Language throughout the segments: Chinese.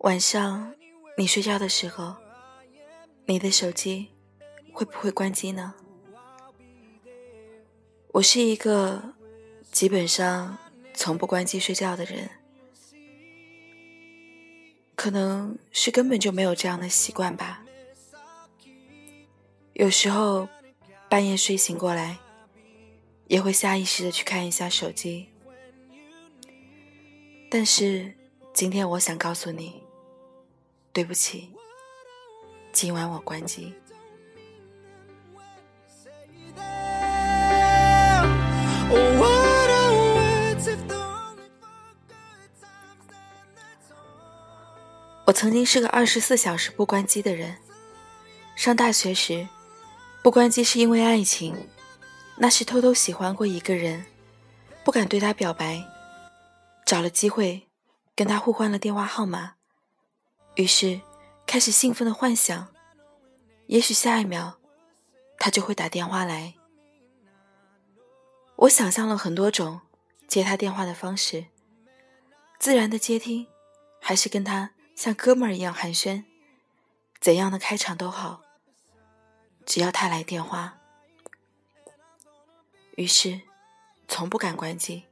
晚上你睡觉的时候，你的手机会不会关机呢？我是一个基本上从不关机睡觉的人，可能是根本就没有这样的习惯吧。有时候半夜睡醒过来，也会下意识的去看一下手机，但是今天我想告诉你。对不起，今晚我关机。我曾经是个二十四小时不关机的人。上大学时，不关机是因为爱情，那时偷偷喜欢过一个人，不敢对他表白，找了机会跟他互换了电话号码。于是，开始兴奋的幻想，也许下一秒，他就会打电话来。我想象了很多种接他电话的方式，自然的接听，还是跟他像哥们儿一样寒暄，怎样的开场都好，只要他来电话。于是，从不敢关机，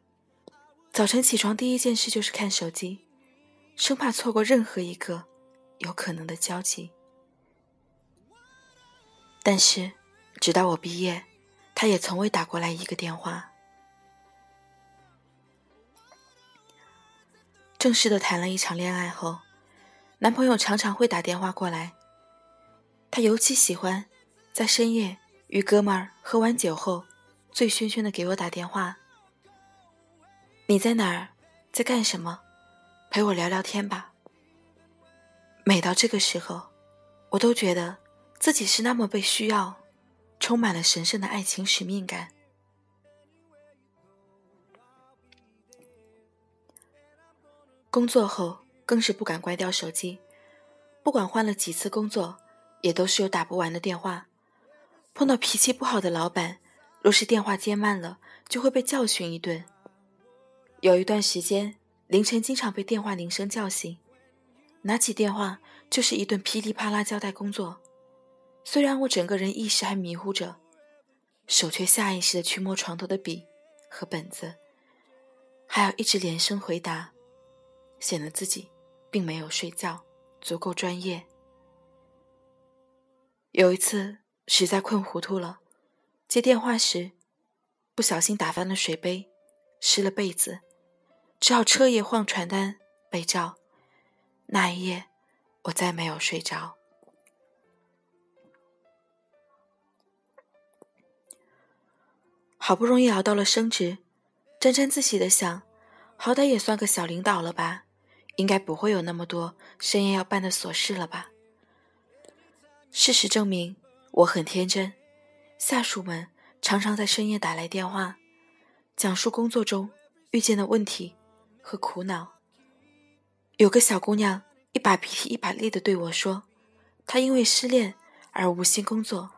早晨起床第一件事就是看手机。生怕错过任何一个有可能的交集，但是直到我毕业，他也从未打过来一个电话。正式的谈了一场恋爱后，男朋友常常会打电话过来。他尤其喜欢在深夜与哥们儿喝完酒后，醉醺醺的给我打电话：“你在哪儿？在干什么？”陪我聊聊天吧。每到这个时候，我都觉得自己是那么被需要，充满了神圣的爱情使命感。工作后更是不敢关掉手机，不管换了几次工作，也都是有打不完的电话。碰到脾气不好的老板，若是电话接慢了，就会被教训一顿。有一段时间。凌晨经常被电话铃声叫醒，拿起电话就是一顿噼里啪啦交代工作。虽然我整个人意识还迷糊着，手却下意识的去摸床头的笔和本子，还要一直连声回答，显得自己并没有睡觉，足够专业。有一次实在困糊涂了，接电话时不小心打翻了水杯，湿了被子。只好彻夜晃传单、被罩。那一夜，我再没有睡着。好不容易熬到了升职，沾沾自喜的想，好歹也算个小领导了吧，应该不会有那么多深夜要办的琐事了吧。事实证明，我很天真。下属们常常在深夜打来电话，讲述工作中遇见的问题。和苦恼。有个小姑娘一把鼻涕一把泪的对我说：“她因为失恋而无心工作。”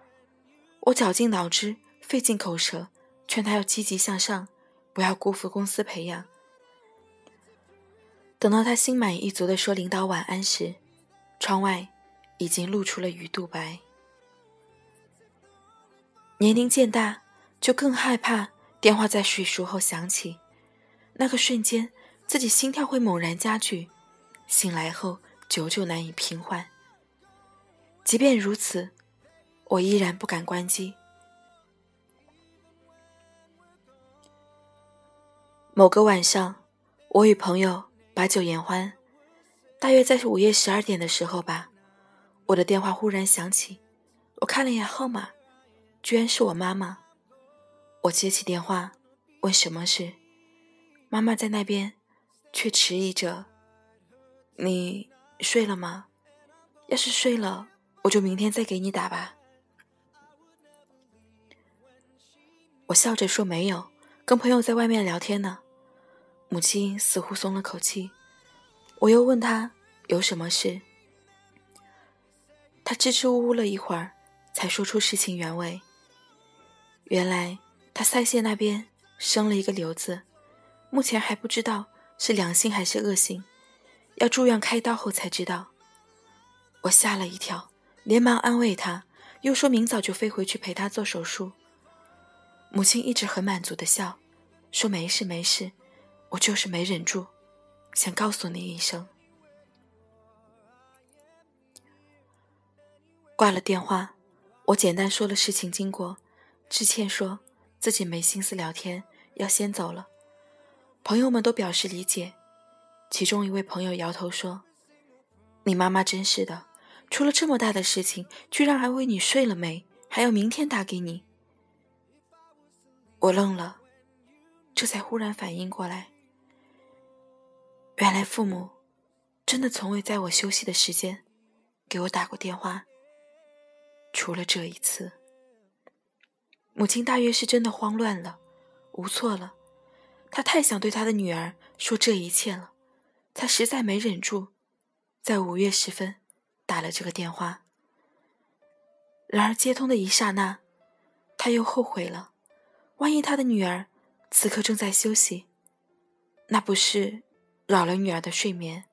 我绞尽脑汁，费尽口舌，劝她要积极向上，不要辜负公司培养。等到她心满意足的说领导晚安时，窗外已经露出了鱼肚白。年龄渐大，就更害怕电话在睡熟后响起，那个瞬间。自己心跳会猛然加剧，醒来后久久难以平缓。即便如此，我依然不敢关机。某个晚上，我与朋友把酒言欢，大约在午夜十二点的时候吧，我的电话忽然响起。我看了一眼号码，居然是我妈妈。我接起电话，问什么事，妈妈在那边。却迟疑着。你睡了吗？要是睡了，我就明天再给你打吧。我笑着说没有，跟朋友在外面聊天呢。母亲似乎松了口气。我又问他有什么事，他支支吾吾了一会儿，才说出事情原委。原来他腮腺那边生了一个瘤子，目前还不知道。是良性还是恶性，要住院开刀后才知道。我吓了一跳，连忙安慰他，又说明早就飞回去陪他做手术。母亲一直很满足的笑，说没事没事，我就是没忍住，想告诉你一声。挂了电话，我简单说了事情经过。志倩说自己没心思聊天，要先走了。朋友们都表示理解，其中一位朋友摇头说：“你妈妈真是的，出了这么大的事情，居然还问你睡了没，还要明天打给你。”我愣了，这才忽然反应过来，原来父母真的从未在我休息的时间给我打过电话，除了这一次。母亲大约是真的慌乱了，无措了。他太想对他的女儿说这一切了，他实在没忍住，在五月时分打了这个电话。然而接通的一刹那，他又后悔了。万一他的女儿此刻正在休息，那不是扰了女儿的睡眠？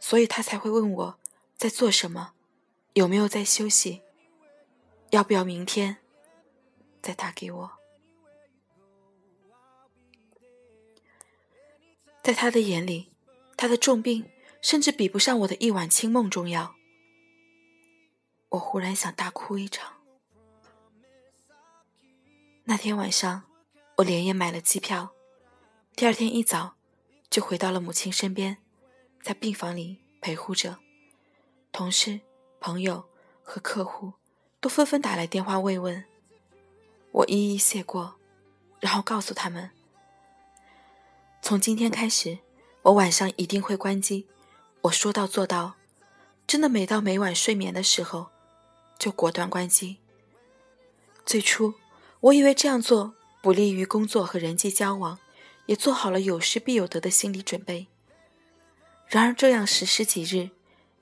所以他才会问我在做什么，有没有在休息，要不要明天？再打给我，在他的眼里，他的重病甚至比不上我的一碗清梦重要。我忽然想大哭一场。那天晚上，我连夜买了机票，第二天一早就回到了母亲身边，在病房里陪护着。同事、朋友和客户都纷纷打来电话慰问。我一一谢过，然后告诉他们：从今天开始，我晚上一定会关机。我说到做到，真的每到每晚睡眠的时候，就果断关机。最初，我以为这样做不利于工作和人际交往，也做好了有失必有得的心理准备。然而，这样实施几日，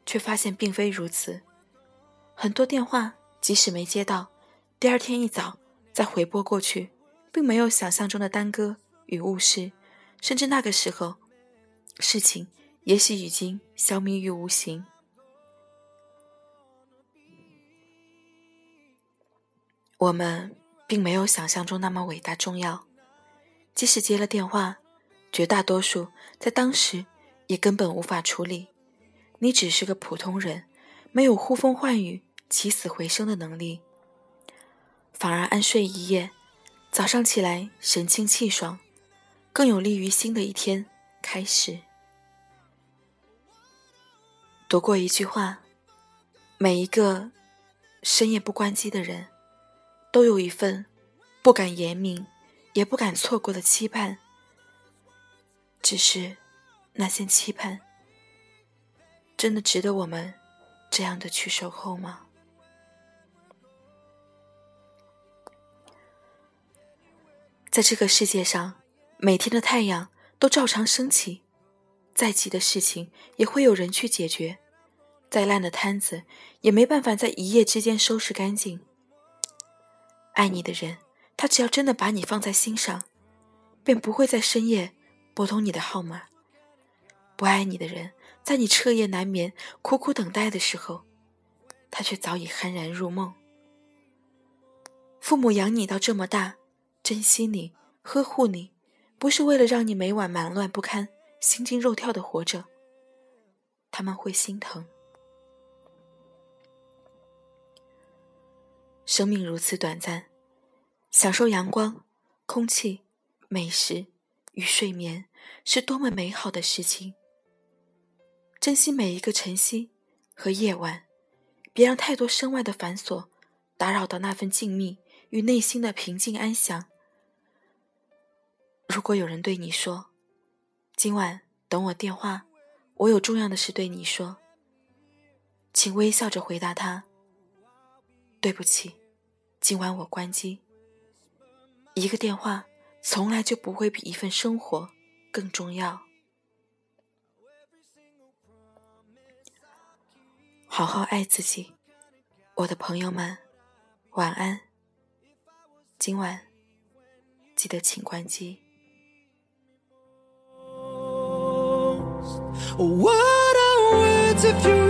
却发现并非如此。很多电话即使没接到，第二天一早。再回拨过去，并没有想象中的耽搁与误事，甚至那个时候，事情也许已经消弭于无形。我们并没有想象中那么伟大重要，即使接了电话，绝大多数在当时也根本无法处理。你只是个普通人，没有呼风唤雨、起死回生的能力。反而安睡一夜，早上起来神清气爽，更有利于新的一天开始。读过一句话：每一个深夜不关机的人，都有一份不敢言明、也不敢错过的期盼。只是那些期盼，真的值得我们这样的去守候吗？在这个世界上，每天的太阳都照常升起，再急的事情也会有人去解决，再烂的摊子也没办法在一夜之间收拾干净。爱你的人，他只要真的把你放在心上，便不会在深夜拨通你的号码；不爱你的人，在你彻夜难眠、苦苦等待的时候，他却早已酣然入梦。父母养你到这么大。珍惜你，呵护你，不是为了让你每晚忙乱不堪、心惊肉跳的活着。他们会心疼。生命如此短暂，享受阳光、空气、美食与睡眠是多么美好的事情。珍惜每一个晨曦和夜晚，别让太多身外的繁琐打扰到那份静谧与内心的平静安详。如果有人对你说：“今晚等我电话，我有重要的事对你说。”请微笑着回答他：“对不起，今晚我关机。”一个电话从来就不会比一份生活更重要。好好爱自己，我的朋友们，晚安。今晚记得请关机。What are words if you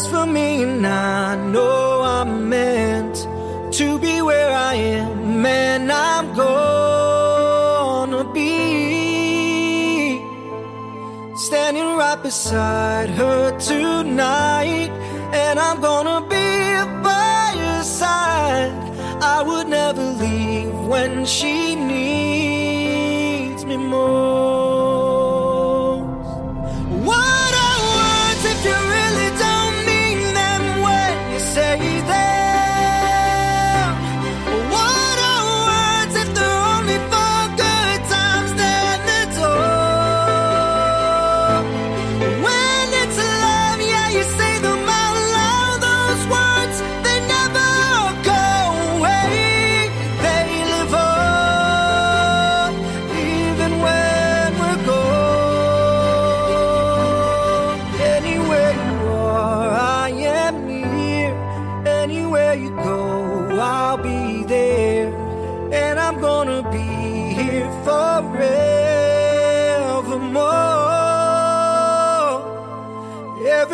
just for me, and I know I'm meant to be where I am, and I'm gonna be standing right beside her tonight, and I'm gonna be by her side. I would never leave when she